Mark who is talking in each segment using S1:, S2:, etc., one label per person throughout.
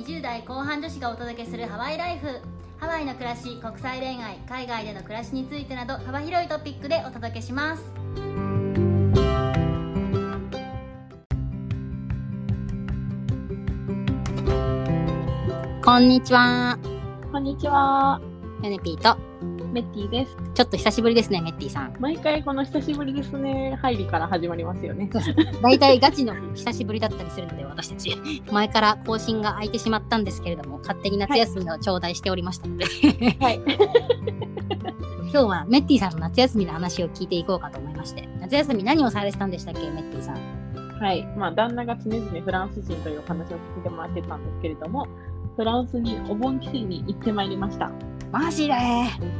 S1: 20代後半女子がお届けするハワイライフ。ハワイの暮らし国際恋愛海外での暮らしについてなど幅広いトピックでお届けします。こんにちは。
S2: こんにちは。
S1: ヨネピーと
S2: メッティです。
S1: ちょっと久しぶりですねメッティさん
S2: 毎回この久しぶりですね。入りから始まりますよね。
S1: 大体ガチの久しぶりだったりするので私たち 前から更新が空いてしまったんですけれども勝手に夏休みを頂戴しておりましたので、
S2: はい。
S1: 今日はメッティさんの夏休みの話を聞いていこうかと思いまして夏休み何をされてたんでしたっけメッティさん
S2: はい。まあ、旦那が常々フランス人というお話を聞いてもらってたんですけれども、フランスにお盆帰省に行ってまいりました。
S1: マジで。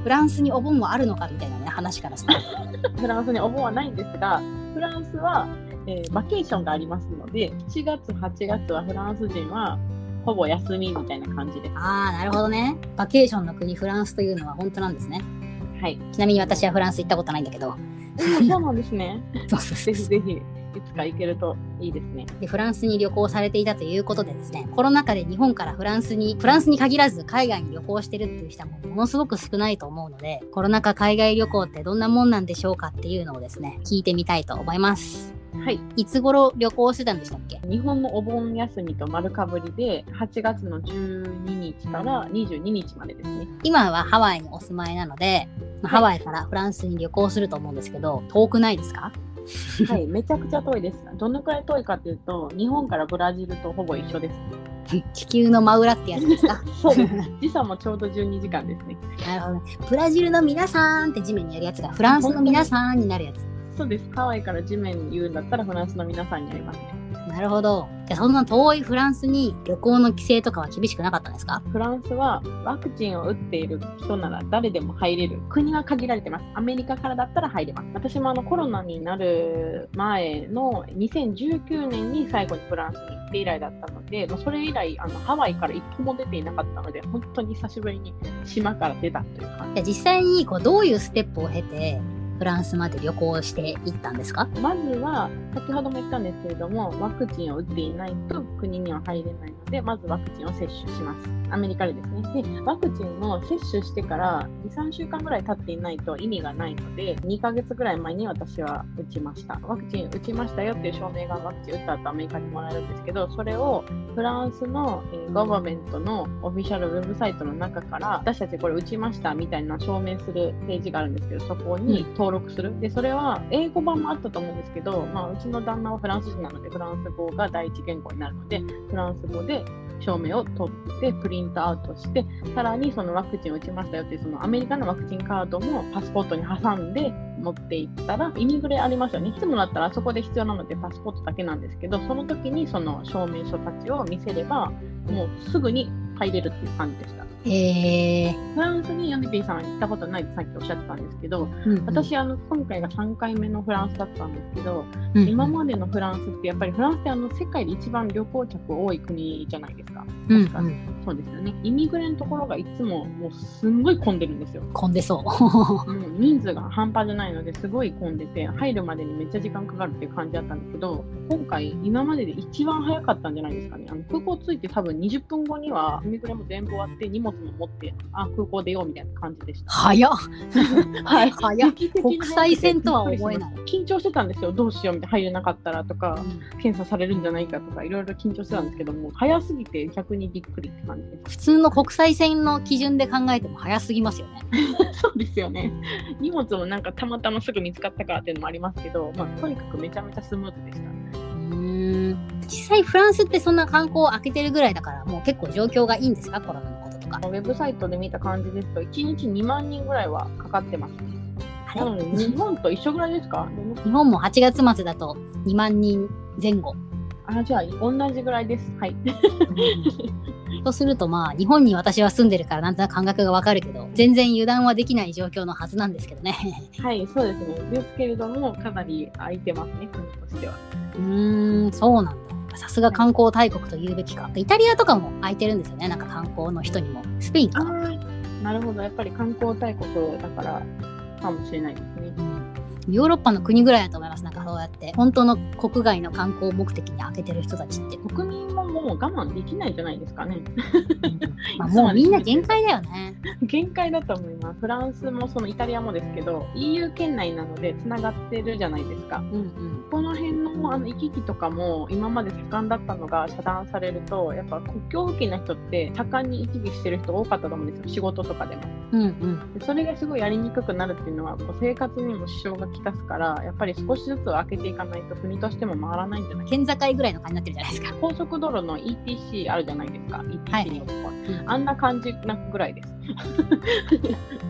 S1: フランスにお盆はあるのかみたいなね話からスタート
S2: フランスにお盆はないんですが、フランスは、えーバケーションがありますので、7月、8月はフランス人はほぼ休みみたいな感じです。
S1: ああなるほどね。バケーションの国フランスというのは本当なんですね。
S2: はい。
S1: ちなみに私はフランス行ったことないんだけど。
S2: そうなんですね。
S1: そうそうそう。
S2: ぜひぜひ、か行けるといいですね。
S1: でフランスに旅行されていたということでですねコロナ禍で日本からフランスにフランスに限らず海外に旅行してるっていう人もものすごく少ないと思うのでコロナ禍海外旅行ってどんなもんなんでしょうかっていうのをですね聞いてみたいと思います
S2: はい。
S1: いつ頃旅行してたんでしたっけ？
S2: 日本のお盆休みと丸かぶりで、8月の12日から22日までですね。
S1: 今はハワイにお住まいなので、まあハワイからフランスに旅行すると思うんですけど遠くないですか？
S2: はい、めちゃくちゃ遠いです。どのくらい遠いかというと、日本からブラジルとほぼ一緒です。
S1: 地球の真裏ってやつですか？
S2: そうです。時差もちょうど12時間ですね。
S1: なるほどねブラジルの皆さんって地面にやるやつがフランスの皆さんになるやつ
S2: そうです。ハワイから地面に言うんだったらフランスの皆さんになりますね。
S1: なるほど。じゃあそんな遠いフランスに旅行の規制とかは厳しくなかったんですか？
S2: フランスはワクチンを打っている人なら誰でも入れる。国は限られてます。アメリカからだったら入れます。私もあのコロナになる前の2019年に最後にフランスに行って以来だったので、もうそれ以来あのハワイから一歩も出ていなかったので、本当に久しぶりに島から出たという感じ。
S1: じゃあ実際にこうどういうステップを経てフランスまで旅行していったんですか？
S2: まずは、先ほども言ったんですけれども、ワクチンを打っていないと国には入れないので、まずワクチンを接種します。アメリカでですね。で、ワクチンを接種してから2、3週間ぐらい経っていないと意味がないので、2ヶ月ぐらい前に私は打ちました。ワクチン打ちましたよっていう証明がワクチン打った後アメリカにもらえるんですけど、それをフランスの、えーガバメントのオフィシャルウェブサイトの中から、私たちこれ打ちましたみたいな証明するページがあるんですけど、そこに登録する。で、それは英語版もあったと思うんですけど、まあ、うちの旦那はフランス人なので、フランス語が第一言語になるので、フランス語で証明を取ってプリントアウトして、さらにそのワクチンを打ちましたよっていうそのアメリカのワクチンカードもパスポートに挟んで持っていったら、イミグレありますよね。いつもだったらあそこで必要なのでパスポートだけなんですけど、その時にその証明書たちを見せれば、もうすぐに入れるっていう感じでした。
S1: えー、
S2: フランスにヨネピーさん行ったことないってさっきおっしゃってたんですけど、
S1: うんうん
S2: 私あの今回が3回目のフランスだったんですけど、
S1: うんうん
S2: 今までのフランスってやっぱりフランスってあの世界で一番旅行客多い国じゃないですか。
S1: うん
S2: 確かにそうですよね。イミグレのところがいつももうすんごい混んでるんですよ。
S1: 混んでそう。
S2: うん、人数が半端じゃないのですごい混んでて入るまでにめっちゃ時間かかるっていう感じだったんですけど今回今までで一番早かったんじゃないですかねあの空港着いて多分20分後にはイミグレも全部終わって荷物も持ってあ空港出ようみたいな感じでした。
S1: 早っ
S2: はい
S1: 早国際線とは思えない。
S2: 緊張してたんですよどうしようみたいな入れなかったらとか検査されるんじゃないかとかいろいろ緊張してたんですけども早すぎて逆にびっくりって感じです。
S1: 普通の国際線の基準で考えても早すぎますよね。
S2: そうですよね。荷物もなんかたまたますぐ見つかったからっていうのもありますけど、まあ、とにかくめちゃめちゃスムーズでした。
S1: うーん実際フランスってそんな観光開けてるぐらいだからもう結構状況がいいんですか？コロナのか。
S2: ウェブサイトで見た感じですと、1日2万人ぐらいはかかってますね。なので、日本と一緒ぐらいですか？
S1: 日本も8月末だと2万人前後。
S2: あ、じゃあ、同じぐらいです。はい。
S1: とするとまあ日本に私は住んでるからなんとなく感覚がわかるけど全然油断はできない状況のはずなんですけどね。
S2: はい、そうですね。ですけれども、かなり空いてますね、国としては。
S1: うーんそうなんだ。さすが観光大国と言うべきか。イタリアとかも空いてるんですよねなんか観光の人にも。スペインか。
S2: なるほど。やっぱり観光大国だからかもしれないですね。
S1: うんヨーロッパの国ぐらいだと思います。なんかそうやって本当の国外の観光目的に開けてる人たちって。
S2: 国民ももう我慢できないんじゃないですかね。
S1: まあ、もうみんな限界だよね。
S2: 限界だと思います。フランスもそのイタリアもですけど、EU 圏内なのでつながってるじゃないですか。
S1: うんうん。
S2: この辺のあの行き来とかも今まで盛んだったのが遮断されると、やっぱ国境付近の人って盛んに行き来してる人多かったと思うんですよ、仕事とかでも。
S1: うんうん。
S2: でそれがすごいやりにくくなるっていうのは、生活にも支障がきたすから、やっぱり少しずつ開けていかないと国としても回らないんじゃない？か
S1: 県境ぐらいの感じになってるじゃないですか。
S2: 高速道路の ETC あるじゃないですか、
S1: はい
S2: ETC のとこ、あんな感じなぐらいです。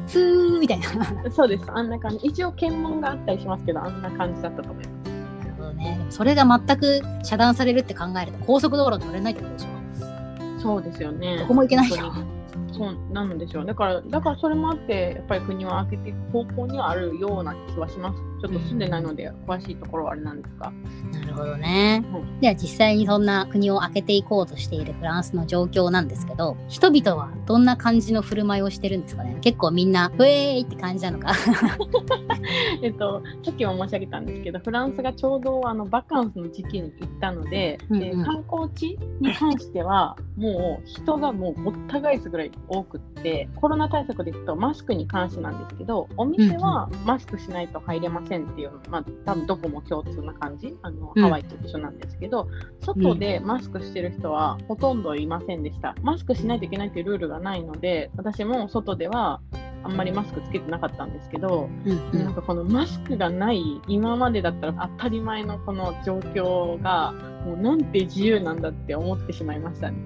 S1: ツーみたいな。な
S2: そうです、あんな感じ。一応検問があったりしますけど、あんな感じだったと思います。
S1: るほどね。それが全く遮断されるって考えると高速道路乗れないってことでしょ。
S2: そうですよね。
S1: どこも行けないじゃ
S2: 本当に
S1: ん。
S2: そうなんでしょう。だから、だからそれもあって、やっぱり国を開けていく方向にはあるような気はします。ちょっと住んでないので、詳しいところはあれなんですが。
S1: なるほどね
S2: う。
S1: では実際にそんな国を開けていこうとしているフランスの状況なんですけど、人々はどんな感じの振る舞いをしてるんですかね？結構みんな、ウェーイって感じなのか？
S2: えっと、さっきも申し上げたんですけど、フランスがちょうどあのバカンスの時期に行ったので、
S1: うんうん
S2: で観光地に関しては、もう人がもうごった返すぐらい多くって、コロナ対策でいくとマスクに関してなんですけど、お店はマスクしないと入れませんっていう、まあ、多分どこも共通な感じ、あの
S1: うん
S2: ハワイと一緒なんですけど、外でマスクしてる人はほとんどいませんでした。マスクしないといけないっていうルールがないので、私も外ではあんまりマスクつけてなかったんですけど、
S1: うんう
S2: なんかこのマスクがない今までだったら当たり前のこの状況がもうなんて自由なんだって思ってしまいましたね。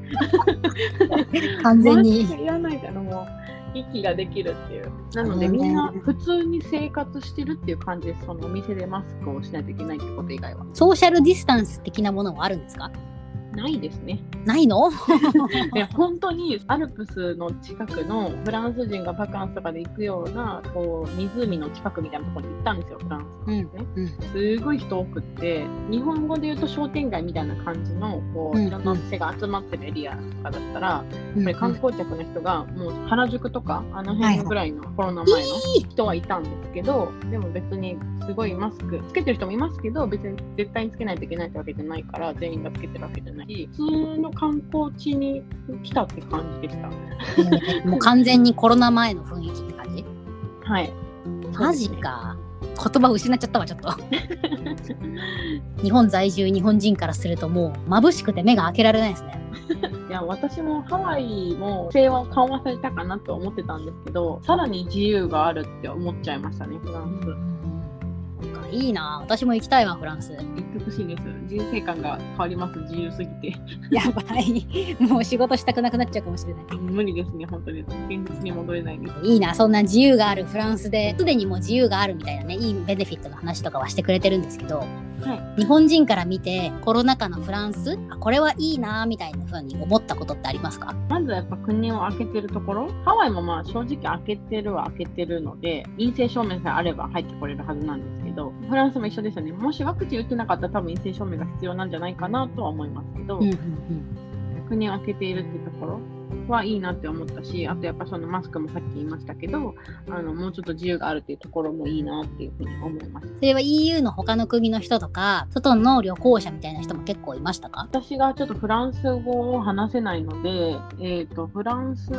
S1: ん。完全に
S2: いらないからもう息ができるっていう。なので
S1: うん
S2: みんな普通に生活してるっていう感じです。そのお店でマスクをしないといけないってこと以外は。
S1: ソーシャルディスタンス的なものはあるんですか？
S2: ないですね。
S1: ないの？
S2: で本当にアルプスの近くのフランス人がバカンスとかで行くようなこう湖の近くみたいなところに行ったんですよ、フランスのね。
S1: うん。
S2: すごい人多くって、日本語で言うと商店街みたいな感じのこう
S1: うん
S2: いろんなお店が集まってるエリアとかだったら、やっ
S1: うん。
S2: ぱり観光客の人がもう原宿とかあの辺ぐらいのコロナ前の人はいたんですけど、でも別にすごいマスクつけてる人もいますけど、別に絶対につけないといけないってわけじゃないから、全員がつけてるわけじゃないし、普通の観光地に来たって感じでした。
S1: うんもう完全にコロナ前の雰囲気って感じ？
S2: はい。
S1: マジか。言葉失っちゃったわ、ちょっと。日本在住日本人からするともう眩しくて目が開けられないですね。
S2: いや私もハワイも規制は緩和されたかなと思ってたんですけどさらに自由があるって思っちゃいましたねフランス、
S1: いいな。私も行きたいわ、フランス。
S2: 行ってほしいです。人生観が変わります。自由すぎて。
S1: やばい。もう仕事したくなくなっちゃうかもしれない。
S2: 無理ですね本当に。現実に戻れないです。
S1: いいな、そんな自由がある。フランスで、すでにもう自由があるみたいなね、いいベネフィットの話とかはしてくれてるんですけど、
S2: は
S1: 日本人から見て、コロナ禍のフランス、あこれはいいな、みたいな風に思ったことってありますか？
S2: まずはやっぱ国を開けてるところ。ハワイもまあ正直開けてるは開けてるので陰性証明さえあれば入ってこれるはずなんですけどフランスも一緒ですよね。もしワクチン打ってなかったら多分陰性証明が必要なんじゃないかなとは思いますけど、
S1: うん
S2: 開けているっていうところはいいなって思ったし、あとやっぱそのマスクもさっき言いましたけど、あのもうちょっと自由があるっていうところもいいなっていうふうに思います。
S1: それは EU の他の国の人とか、外の旅行者みたいな人も結構いましたか？
S2: 私がちょっとフランス語を話せないので、えっ、と、フランス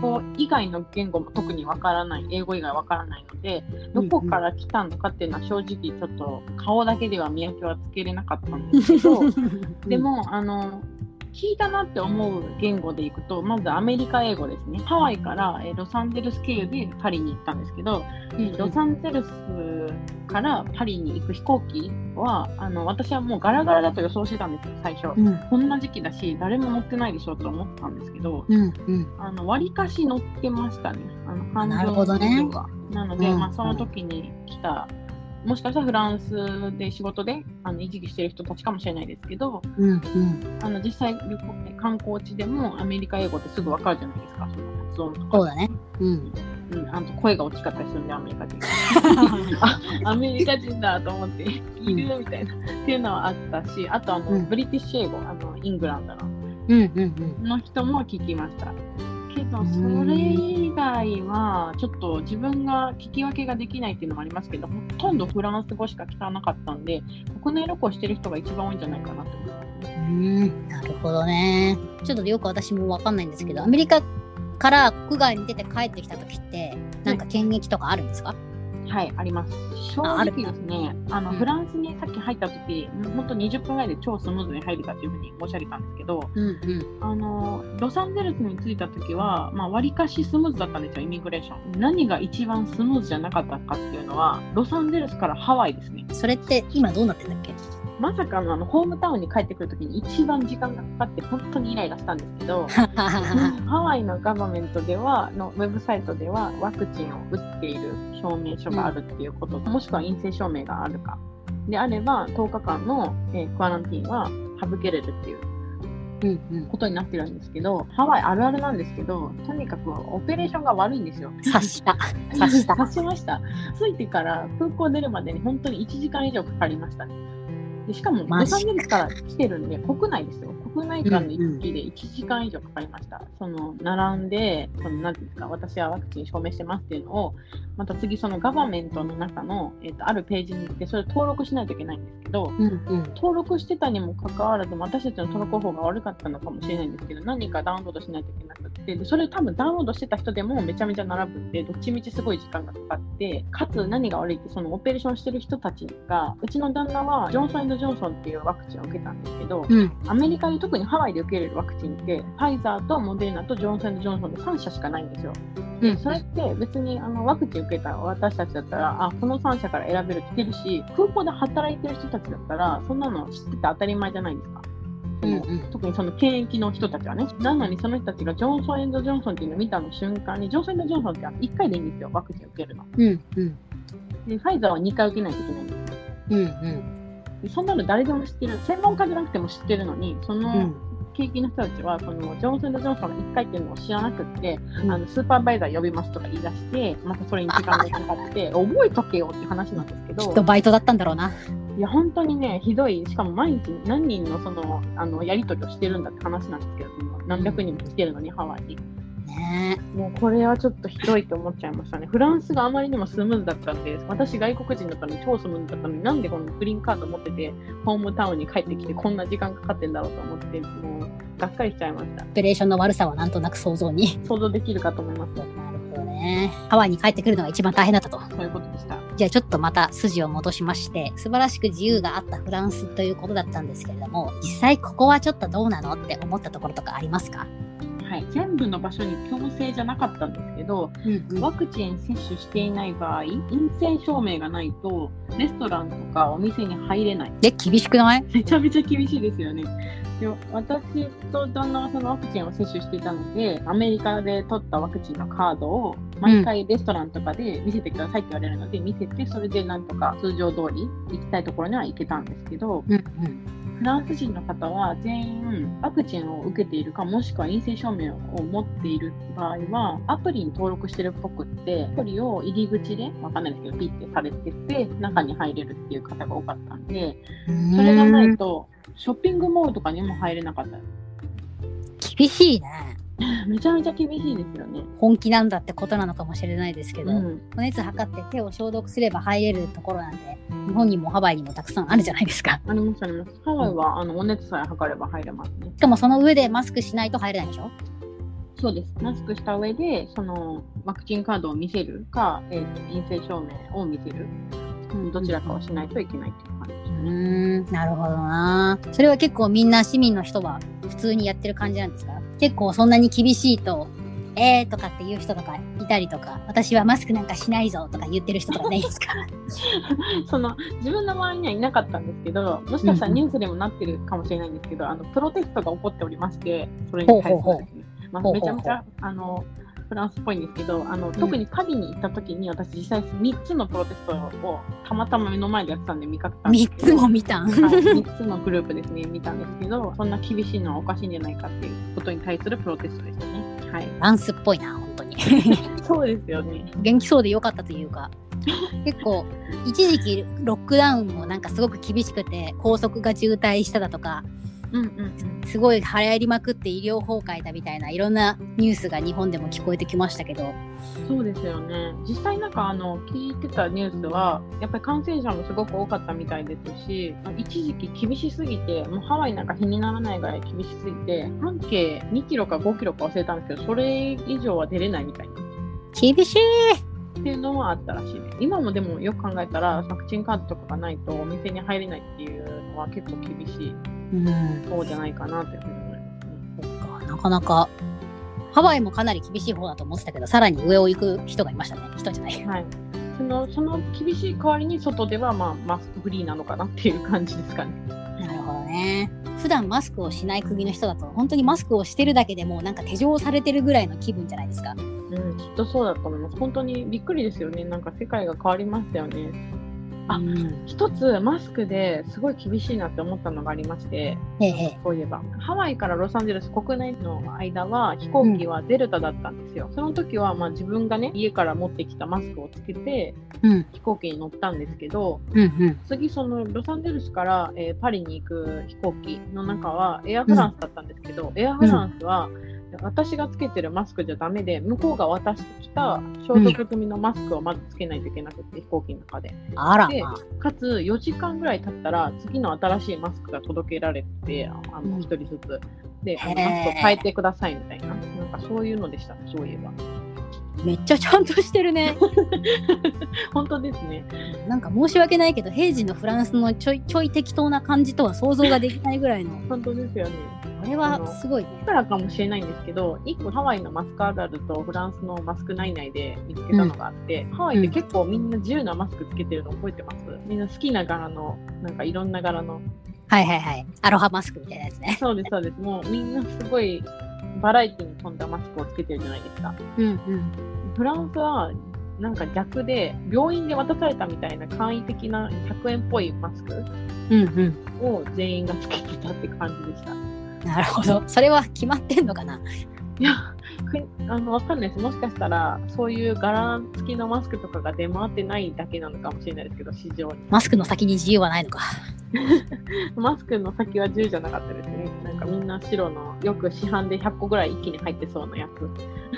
S2: 語以外の言語も特にわからない、英語以外わからないので、どこから来たのかっていうのは正直ちょっと顔だけでは見分けはつけれなかったんですけど、で、も、あの、聞いたなって思う言語でいくと、まずアメリカ英語ですね。ハワイからえーロサンゼルス経由でパリに行ったんですけど、
S1: うん
S2: ロサンゼルスからパリに行く飛行機は、あの私はもうガラガラだと予想してたんですよ、最初。
S1: うん
S2: こんな時期だし、誰も乗ってないでしょと思ったんですけど、
S1: うんうん
S2: あの割かし乗ってましたね、あの半
S1: なるほどね。
S2: なので、
S1: うん
S2: まあ、その時に来た、もしかしたらフランスで仕事であの維持してる人たちかもしれないですけど、
S1: うんうん
S2: あの実際旅行、観光地でもアメリカ英語ってすぐ分かるじゃないですか、その発音とか。
S1: そうだね。うん。
S2: うん、あと声が大きかったりするんで、アメリカ人。あアメリカ人だと思って、いるみたいな。っていうのはあったし、あとあの、
S1: うん
S2: ブリティッシュ英語、あのイングランドの
S1: うんうんうん。
S2: の人も聞きました。けど、それ以外は、ちょっと自分が聞き分けができないっていうのもありますけど、ほとんどフランス語しか聞かなかったんで、国内旅行してる人が一番多いんじゃないかなと思いますね。
S1: うん、なるほどね。ちょっとよく私もわかんないんですけど、アメリカから国外に出て帰ってきた時って、なんか検疫とかあるんですか、
S2: はい、あります。正直ですね、あの、
S1: うん
S2: フランスにさっき入った時、本当20分ぐらいで超スムーズに入れたっていうふうに申し上げたんですけど、
S1: うん、うん
S2: あの、ロサンゼルスに着いた時は、まあ、割かしスムーズだったんですよ、イミグレーション。何が一番スムーズじゃなかったかっていうのは、ロサンゼルスからハワイですね。
S1: それって今どうなってんだっけ？
S2: まさかのあのホームタウンに帰ってくるときに一番時間がかかって本当にイライラしたんですけど、ハワイのガバメントでは、のウェブサイトではワクチンを打っている証明書があるっていうこと、もしくは陰性証明があるか。であれば、10日間の、えークアランティーンは省けれるっていう
S1: うんうん。
S2: ことになってるんですけど、ハワイあるあるなんですけど、とにかくオペレーションが悪いんですよ。
S1: 察した。察した。
S2: 察しました。着いてから空港出るまでに本当に1時間以上かかりましたね。でしかも、ロサンゼルスから来てるんで、国内ですよ。国内間の行き来で1時間以上かかりました。その、並んで、その、なんていうんですか、私はワクチン証明してますっていうのを、また次、そのガバメントの中の、えっ、と、あるページに行って、それを登録しないといけないんですけど、
S1: うんうん。
S2: 登録してたにもかかわらず、私たちの登録方法が悪かったのかもしれないんですけど、何かダウンロードしないといけなくて、でそれ多分ダウンロードしてた人でもめちゃめちゃ並ぶんで、どっちみちすごい時間がかかって、かつ何が悪いって、そのオペレーションしてる人たちが、うちの旦那はジョンソンジョンソンっていうワクチンを受けたんですけど、
S1: うん。
S2: アメリカで特にハワイで受けれるワクチンって、ファイザーとモデルナとジョンソンジョンソンで3社しかないんですよ。
S1: うん。
S2: それって別にあのワクチン受けた私たちだったら、あ、この3社から選べるって言ってるし、空港で働いてる人たちだったら、そんなの知ってて当たり前じゃないですか。
S1: うんうん。
S2: 特にその検疫の人たちはね。なのにその人たちがジョンソンジョンソンっていうのを見たの瞬間に、ジョンソンジョンソンって1回でいいんですよ、ワクチン受けるの。
S1: うんうん。
S2: で、ファイザーは2回受けないといけないんですよ。
S1: うんうん。
S2: でそんなの誰でも知ってる。専門家じゃなくても知ってるのに、その、
S1: うん。
S2: 景気の人たちは、そのジョンソンジョンソンの1回っていうのを知らなくって、
S1: うん
S2: あのスーパーバイザー呼びますとか言い出して、またそれに時間がかかって、覚えとけよって話なんですけど
S1: きっと、バイトだったんだろうな。
S2: いや、本当にね、ひどい、しかも毎日何人のそのあのやり取りをしてるんだって話なんですけど、何百人も来てるのに、ハワイに。
S1: ね
S2: もうこれはちょっとひどいと思っちゃいましたね。フランスがあまりにもスムーズだったんで、私外国人だったのに超スムーズだったのに、なんでこのグリーンカード持ってて、ホームタウンに帰ってきてこんな時間かかってんだろうと思って、もうがっかりしちゃいました。
S1: オペレーションの悪さはなんとなく想像に。
S2: 想像できるかと思います。
S1: なるほどね。ハワイに帰ってくるのが一番大変だったと。
S2: そういうことでした。
S1: じゃあちょっとまた筋を戻しまして、素晴らしく自由があったフランスということだったんですけれども、実際ここはちょっとどうなのって思ったところとかありますか？
S2: はい、全部の場所に強制じゃなかったんですけど、
S1: うん
S2: ワクチン接種していない場合、陰性証明がないと、レストランとかお店に入れない。
S1: で、厳しくない？
S2: めちゃめちゃ厳しいですよね。で私と旦那はそのワクチンを接種していたので、アメリカで取ったワクチンのカードを毎回レストランとかで見せてくださいって言われるので、見せて、それでなんとか通常通り行きたいところには行けたんですけど、
S1: うんうん。
S2: フランス人の方は全員ワクチンを受けているかもしくは陰性証明を持っている場合はアプリに登録してるっぽくってアプリを入り口でわかんないですけどピッてされてて中に入れるっていう方が多かったんでそれがないとショッピングモールとかにも入れなかった
S1: 厳しいね。
S2: めちゃめちゃ厳しいですよね。
S1: 本気なんだってことなのかもしれないですけど、
S2: うん、
S1: お熱測って手を消毒すれば入れるところなんで、日本にもハワイにもたくさんあるじゃないですか。
S2: ありますあります。ハワイはあのお熱さえ測れば入れますね。
S1: しかもその上でマスクしないと入れないでしょ？
S2: そうです。マスクした上で、そのワクチンカードを見せるか、えーと陰性証明を見せる、うん、どちらかをしないといけないっていう感じ
S1: うん、なるほどな。それは結構みんな市民の人は普通にやってる感じなんですか？結構そんなに厳しいと、えーとかっていう人とかいたりとか、私はマスクなんかしないぞとか言ってる人とかいないですか？
S2: その自分の周りにはいなかったんですけど、もしかしたらニュースでもなってるかもしれないんですけど、あのプロテストが起こっておりまして、それに対するですね。まめちゃめちゃあのフランスっぽいんですけど、あの特にパリに行った時に私実際3つのプロテストをたまたま目の前でやってたんで見かけたんです
S1: 3
S2: けど。
S1: つも見たん？
S2: はい、3つのグループですね、見たんですけど、そんな厳しいのはおかしいんじゃないかっていうことに対するプロテストでしたね。はい。
S1: フランスっぽいな、本当に。
S2: そうですよね。
S1: 元気そうでよかったというか。結構一時期ロックダウンもなんかすごく厳しくて高速が渋滞しただとか
S2: うんうん
S1: すごい流行りまくって医療崩壊だみたいないろんなニュースが日本でも聞こえてきましたけど
S2: うん。そうですよね。実際なんかあの聞いてたニュースは、やっぱり感染者もすごく多かったみたいですし、一時期厳しすぎて、もうハワイなんか日にならないぐらい厳しすぎて、半径2キロか5キロか忘れたんですけど、それ以上は出れないみたいな。
S1: 厳しい
S2: っていうのはあったらしいです。今もでもよく考えたら、ワクチンカードとかがないとお店に入れないっていうのは結構厳しい
S1: うん
S2: 方じゃないかなというふうに思いますね。
S1: そっかなかなかハワイもかなり厳しい方だと思ってたけどさらに上を行く人がいましたね人じゃない
S2: はい。そのその厳しい代わりに外ではまあマスクフリーなのかなっていう感じですかね。
S1: なるほどね普段マスクをしない国の人だと本当にマスクをしてるだけでもうなんか手錠されてるぐらいの気分じゃないですか
S2: うん、きっとそうだと思います。本当にびっくりですよね。なんか世界が変わりましたよね。あ
S1: うん。
S2: 一つマスクですごい厳しいなって思ったのがありまして、
S1: へえへえ。
S2: そういえば。ハワイからロサンゼルス国内の間は飛行機はデルタだったんですよ。その時はまあ自分がね、家から持ってきたマスクをつけて
S1: うん。
S2: 飛行機に乗ったんですけど、
S1: うんうん。
S2: 次そのロサンゼルスから、えーパリに行く飛行機の中はエアフランスだったんですけど、エアフランスは、私がつけてるマスクじゃダメで向こうが渡してきた消毒済みのマスクをまずつけないといけなくて、飛行機の中で。で
S1: あら。まあ
S2: かつ4時間ぐらい経ったら次の新しいマスクが届けられてあの
S1: うん。
S2: 1人ずつ。でマスクを変えてくださいみたいな。なんかそういうのでしたそういえば
S1: めっちゃちゃんとしてるね。
S2: 本当ですね。
S1: なんか申し訳ないけど平時のフランスのちょいちょい適当な感じとは想像ができないぐらいの。
S2: 本当ですよね。
S1: これはすごい。ね
S2: だからかもしれないんですけど、1個ハワイのマスクあるあるとフランスのマスク内々で見つけたのがあって、ハワイって結構みんな自由なマスクつけてるの覚えてます？みんな好きな柄の、なんかいろんな柄の。
S1: はいはいはい。アロハマスクみたいなやつね。
S2: そうです、そうです。もうみんなすごいバラエティに富んだマスクをつけてるじゃないですか。
S1: うんうん
S2: フランスはなんか逆で、病院で渡されたみたいな簡易的な100円っぽいマスク
S1: うんうん
S2: を全員がつけてたって感じでした。
S1: なるほどそれは決まってんのかな？い
S2: や、くあの、わかんないです。もしかしたら、そういう柄付きのマスクとかが出回ってないだけなのかもしれないですけど、市場に。
S1: マスクの先に自由はないのか
S2: マスクの先は10じゃなかったですね。かみんな白の、よく市販で100個ぐらい一気に入ってそうなやつ。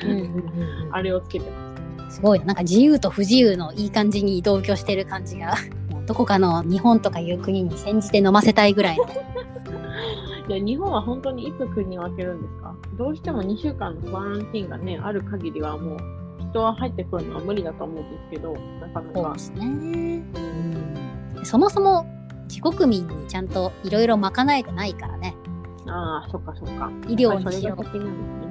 S1: うんうんうん
S2: あれをつけてま
S1: す。ごい。ななんか自由と不自由のいい感じに同居してる感じが。どこかの日本とかいう国に煎じて飲ませたいぐらい。
S2: いや、日本は本当にいつ国を開けるんですか？どうしても2週間のクアランティーンがね、ある限りはもう、人は入ってくるのは無理だと思うんですけど、なかなか。
S1: そうで。すね、うん、そもそも自国民にちゃんといろいろ賄えてないからね
S2: ああ、そっかそっか。
S1: 医療にしろ
S2: それが先なんですね。
S1: うん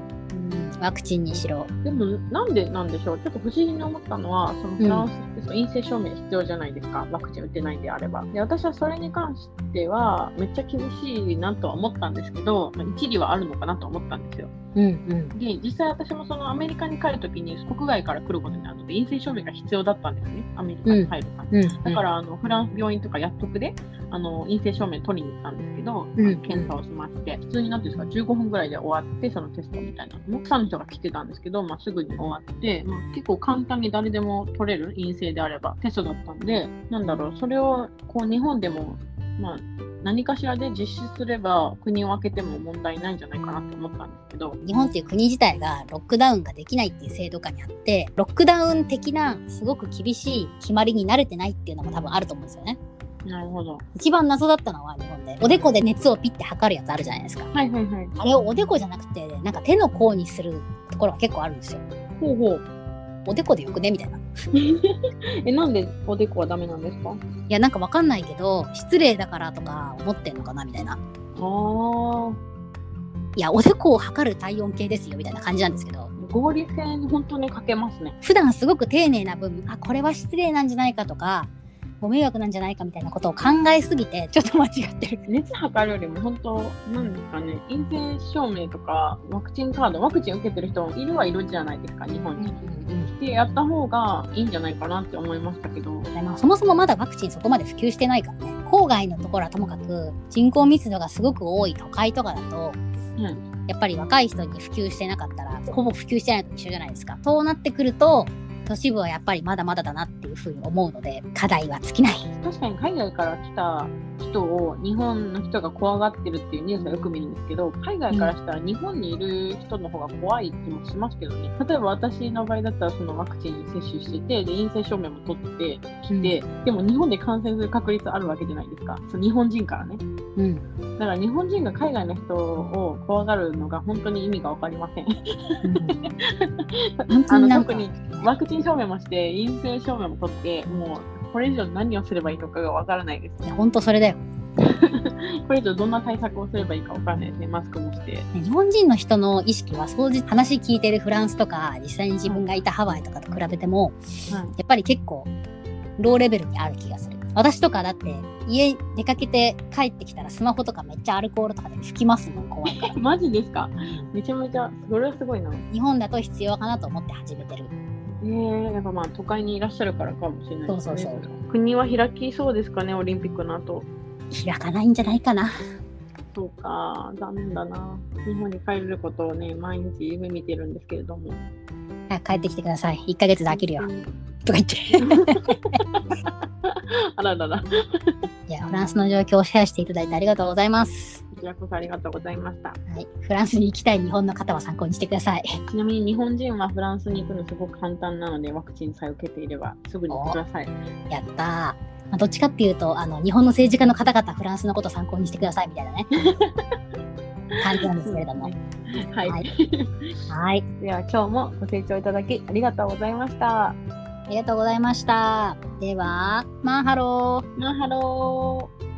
S1: ワクチンにしろ。
S2: でも、なんでなんでしょう。ちょっと不思議に思ったのは、そのフランスってその陰性証明必要じゃないですか、ワクチン打ってないんであれば。で、私はそれに関しては、めっちゃ厳しいなとは思ったんですけど、まあ、一理はあるのかなと思ったんですよ。
S1: うんうん。
S2: で、実際私もそのアメリカに帰るときに国外から来ることになるので、陰性証明が必要だったんですね、アメリカに入るから。
S1: うん。
S2: だから、あのフランス病院とか薬局であの陰性証明取りに行ったんですけど、
S1: うん
S2: 検査をしまして、普通になんていうんですか、15分ぐらいで終わって、そのテストみたいなの人が来てたんですけど、まあ、すぐに終わって、まあ、結構簡単に誰でも取れる陰性であればテストだったんで、なんだろう、それをこう日本でも、まあ、何かしらで実施すれば国を開けても問題ないんじゃないかなと思ったんですけど、
S1: 日本っていう国自体がロックダウンができないっていう制度下にあってロックダウン的なすごく厳しい決まりに慣れてないっていうのも多分あると思うんですよね。
S2: なるほど。
S1: 一番謎だったのは日本でおでこで熱をピッて測るやつあるじゃないですか
S2: はいはいはい。
S1: あれをおでこじゃなくてなんか手の甲にするところが結構あるんですよ
S2: ほうほう。
S1: おでこでよくね？みたいない
S2: え、なんでおでこはダメなんですか？
S1: やなんかわかんないけど失礼だからとか思ってんのかなみたいな
S2: ああ。
S1: いやおでこを測る体温計ですよみたいな感じなんですけど
S2: 合理性に本当に欠けますね。
S1: 普段すごく丁寧な分あこれは失礼なんじゃないかとかご迷惑なんじゃないかみたいなことを考えすぎて ちょっと間違ってる
S2: 熱測るよりも本当、なんですかね、陰性証明とかワクチンカード、ワクチン受けてる人もいるはいるじゃないですか、日本に。で、やった方がいいんじゃないかなって思いましたけど。
S1: でまあ、そもそもまだワクチンそこまで普及してないからね郊外のところはともかく人口密度がすごく多い都会とかだと
S2: うん。
S1: やっぱり若い人に普及してなかったらほぼ普及してないのと一緒じゃないですかそうなってくると都市部はやっぱりまだまだだなっていうふうに思うので、課題は尽きない。
S2: 確かに海外から来た人を日本の人が怖がってるっていうニュースはよく見るんですけど、海外からしたら日本にいる人の方が怖い気もしますけどね。例えば私の場合だったらそのワクチン接種してて、で陰性証明も取ってきて、でも日本で感染する確率あるわけじゃないですか。そう日本人からね。
S1: うん。
S2: だから日本人が海外の人を怖がるのが本当に意味がわかりません。
S1: 本当
S2: あ
S1: になんか
S2: の特にワクチン証明もして、陰性証明も取って、もうこれ以上何をすればいいのかがわからないです。
S1: いや本当それだよ。
S2: これ以上どんな対策をすればいいかわからないですね、マスクもして。
S1: ね日本人の人の意識は、そうじ話聞いてるフランスとか、実際に自分がいたハワイとかと比べても、
S2: はい
S1: やっぱり結構、ローレベルにある気がする。私とかだって、家出かけて帰ってきたらスマホとかめっちゃアルコールとかで拭きますもん、怖いから。
S2: マジですか？めちゃめちゃ、それはすごいな。
S1: 日本だと必要かなと思って始めてる。
S2: えー、やっぱまあ都会にいらっしゃるからかもしれないですね。
S1: そうそうそう
S2: 国は開きそうですかね、オリンピックの後。
S1: 開かないんじゃないかな。
S2: そうか、残念だな。日本に帰れることをね、毎日夢見てるんですけれども。
S1: 帰ってきてください。1ヶ月で飽きるよ。
S2: うん
S1: とか言って。
S2: あららら。こ
S1: いや、フランスの状況をシェアしていただいてありがとうございます。
S2: ちらこそありがとうございました。
S1: はい。フランスに行きたい日本の方は参考にしてください。
S2: ちなみに日本人はフランスに行くのすごく簡単なので、ワクチンさえ受けていればすぐに行ってください。
S1: やったー。まあ、どっちかっていうと、あの、日本の政治家の方々、フランスのことを参考にしてくださいみたいなね。感じなんですけれども。
S2: はい。
S1: はいはい。
S2: では今日もご清聴いただきありがとうございました。
S1: ありがとうございました。では、マンハロー。
S2: マンハロー。